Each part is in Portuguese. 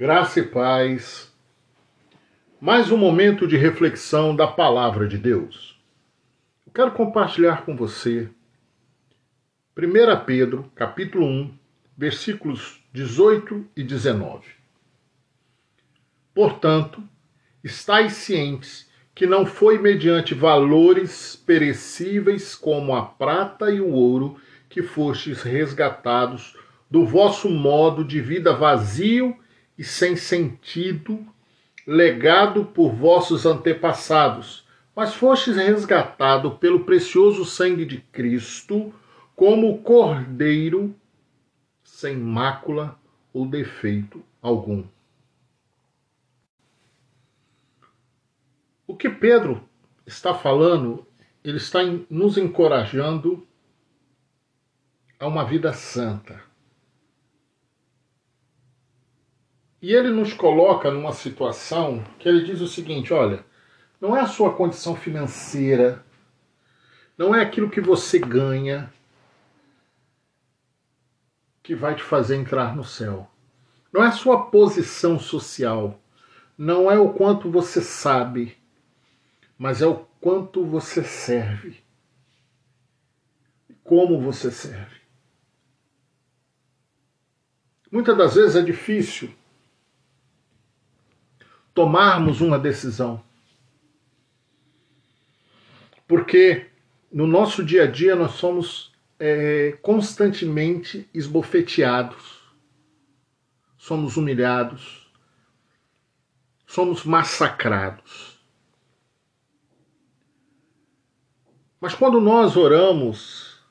Graça e paz. Mais um momento de reflexão da palavra de Deus. Eu quero compartilhar com você 1 Pedro, capítulo 1, versículos 18 e 19. Portanto, estáis cientes que não foi mediante valores perecíveis como a prata e o ouro que fostes resgatados do vosso modo de vida vazio e sem sentido, legado por vossos antepassados, mas fostes resgatado pelo precioso sangue de Cristo, como cordeiro sem mácula ou defeito algum. O que Pedro está falando, ele está nos encorajando a uma vida santa. E ele nos coloca numa situação que ele diz o seguinte: olha, não é a sua condição financeira, não é aquilo que você ganha que vai te fazer entrar no céu. Não é a sua posição social, não é o quanto você sabe, mas é o quanto você serve. Como você serve. Muitas das vezes é difícil tomarmos uma decisão. Porque no nosso dia a dia nós somos é, constantemente esbofeteados, somos humilhados, somos massacrados. Mas quando nós oramos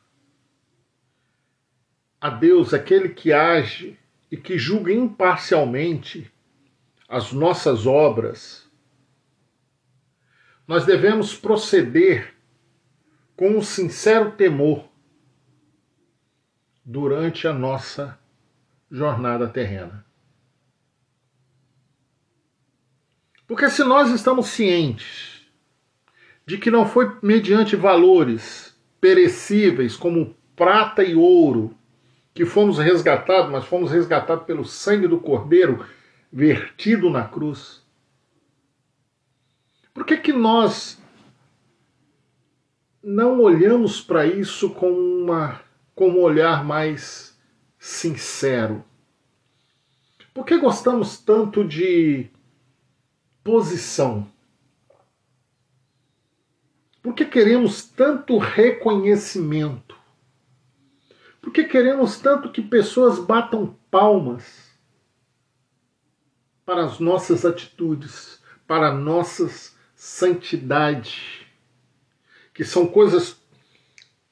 a Deus, aquele que age e que julga imparcialmente, as nossas obras, nós devemos proceder com um sincero temor durante a nossa jornada terrena. Porque se nós estamos cientes de que não foi mediante valores perecíveis como prata e ouro que fomos resgatados, mas fomos resgatados pelo sangue do Cordeiro vertido na cruz. Por que, que nós não olhamos para isso com, uma, com um olhar mais sincero? Por que gostamos tanto de posição? Por que queremos tanto reconhecimento? Por que queremos tanto que pessoas batam palmas? Para as nossas atitudes, para a nossa santidade, que são coisas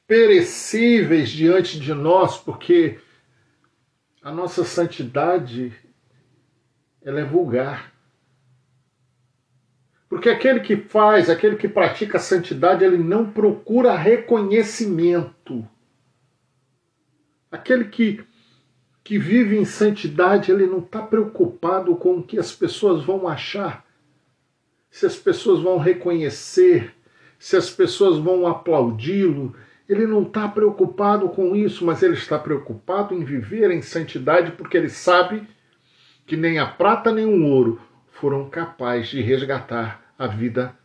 perecíveis diante de nós, porque a nossa santidade ela é vulgar. Porque aquele que faz, aquele que pratica a santidade, ele não procura reconhecimento. Aquele que que vive em santidade, ele não está preocupado com o que as pessoas vão achar, se as pessoas vão reconhecer, se as pessoas vão aplaudi-lo. Ele não está preocupado com isso, mas ele está preocupado em viver em santidade, porque ele sabe que nem a prata nem o ouro foram capazes de resgatar a vida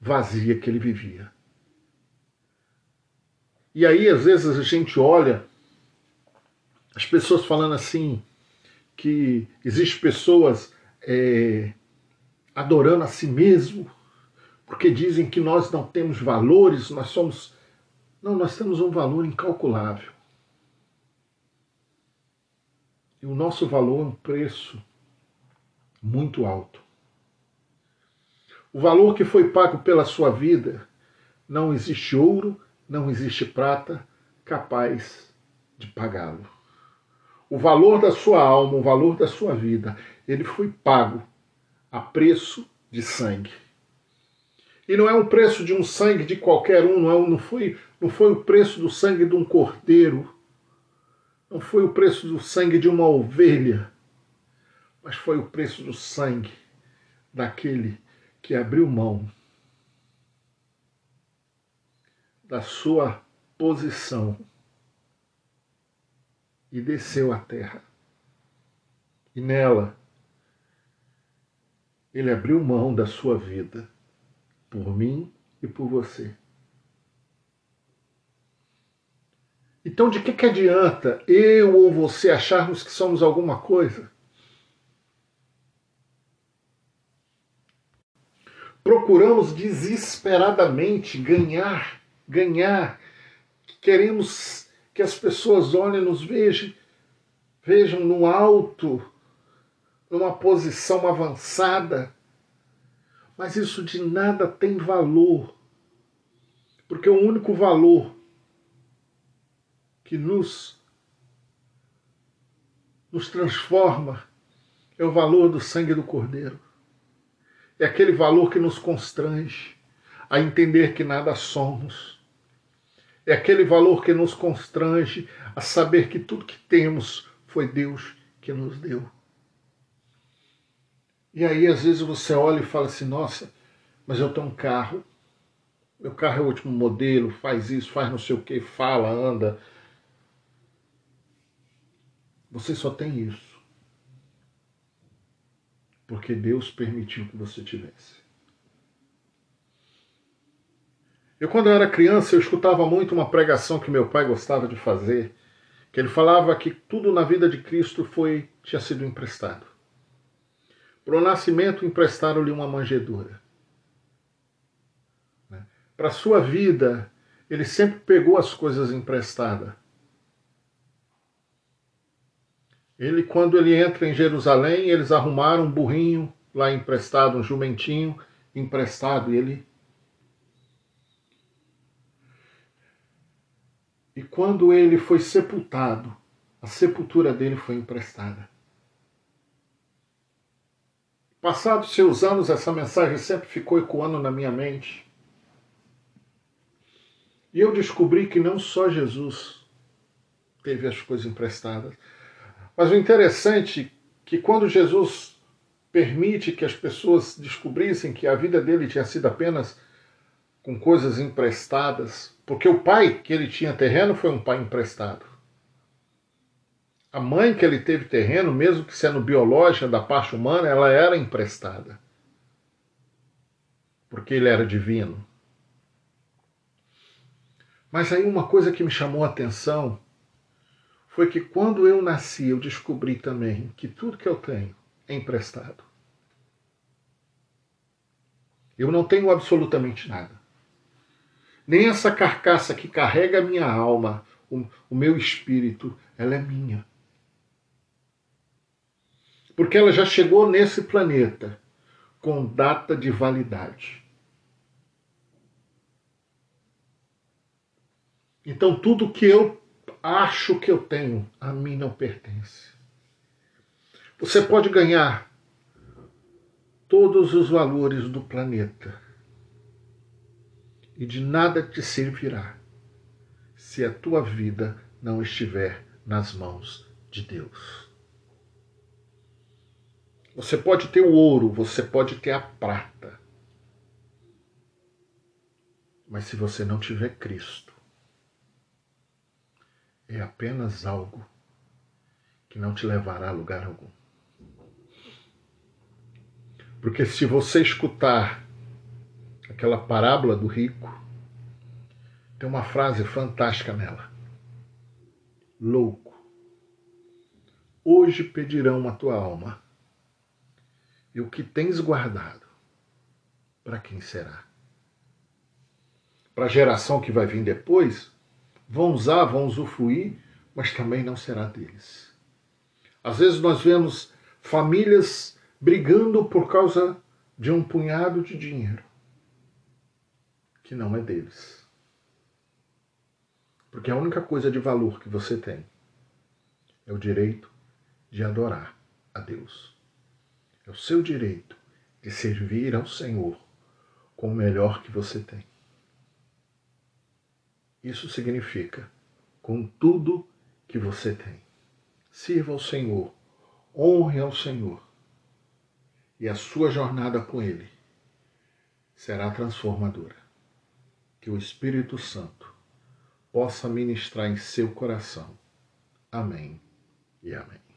vazia que ele vivia. E aí, às vezes, a gente olha as pessoas falando assim que existem pessoas é, adorando a si mesmo porque dizem que nós não temos valores, nós somos. Não, nós temos um valor incalculável. E o nosso valor é um preço muito alto. O valor que foi pago pela sua vida, não existe ouro, não existe prata capaz de pagá-lo o valor da sua alma, o valor da sua vida, ele foi pago a preço de sangue. E não é um preço de um sangue de qualquer um, não, é, não, foi, não foi o preço do sangue de um cordeiro, não foi o preço do sangue de uma ovelha, mas foi o preço do sangue daquele que abriu mão da sua posição e desceu à terra. E nela ele abriu mão da sua vida por mim e por você. Então, de que, que adianta eu ou você acharmos que somos alguma coisa? Procuramos desesperadamente ganhar, ganhar. Queremos que as pessoas olhem, nos vejam, vejam no alto, numa posição avançada. Mas isso de nada tem valor, porque o único valor que nos, nos transforma é o valor do sangue do Cordeiro. É aquele valor que nos constrange a entender que nada somos. É aquele valor que nos constrange a saber que tudo que temos foi Deus que nos deu. E aí, às vezes, você olha e fala assim: nossa, mas eu tenho um carro, meu carro é o último modelo, faz isso, faz não sei o que, fala, anda, você só tem isso. Porque Deus permitiu que você tivesse. Eu, quando eu era criança, eu escutava muito uma pregação que meu pai gostava de fazer, que ele falava que tudo na vida de Cristo foi tinha sido emprestado. Para o nascimento, emprestaram-lhe uma manjedoura. Né? Para a sua vida, ele sempre pegou as coisas emprestadas. Ele, quando ele entra em Jerusalém, eles arrumaram um burrinho lá emprestado, um jumentinho emprestado, e ele. E quando ele foi sepultado, a sepultura dele foi emprestada. Passados seus anos, essa mensagem sempre ficou ecoando na minha mente. E eu descobri que não só Jesus teve as coisas emprestadas, mas o interessante é que quando Jesus permite que as pessoas descobrissem que a vida dele tinha sido apenas com coisas emprestadas, porque o pai que ele tinha terreno foi um pai emprestado. A mãe que ele teve terreno, mesmo que sendo biológica da parte humana, ela era emprestada. Porque ele era divino. Mas aí uma coisa que me chamou a atenção foi que quando eu nasci, eu descobri também que tudo que eu tenho é emprestado. Eu não tenho absolutamente nada. Nem essa carcaça que carrega a minha alma, o, o meu espírito, ela é minha. Porque ela já chegou nesse planeta com data de validade. Então, tudo que eu acho que eu tenho, a mim não pertence. Você pode ganhar todos os valores do planeta e de nada te servirá se a tua vida não estiver nas mãos de Deus. Você pode ter o ouro, você pode ter a prata, mas se você não tiver Cristo, é apenas algo que não te levará a lugar algum. Porque se você escutar aquela parábola do rico, tem uma frase fantástica nela. Louco, hoje pedirão a tua alma, e o que tens guardado, para quem será? Para a geração que vai vir depois? vão usar, vão usufruir, mas também não será deles. Às vezes nós vemos famílias brigando por causa de um punhado de dinheiro que não é deles. Porque a única coisa de valor que você tem é o direito de adorar a Deus. É o seu direito de servir ao Senhor com o melhor que você tem. Isso significa com tudo que você tem. Sirva ao Senhor, honre ao Senhor, e a sua jornada com Ele será transformadora. Que o Espírito Santo possa ministrar em seu coração. Amém e amém.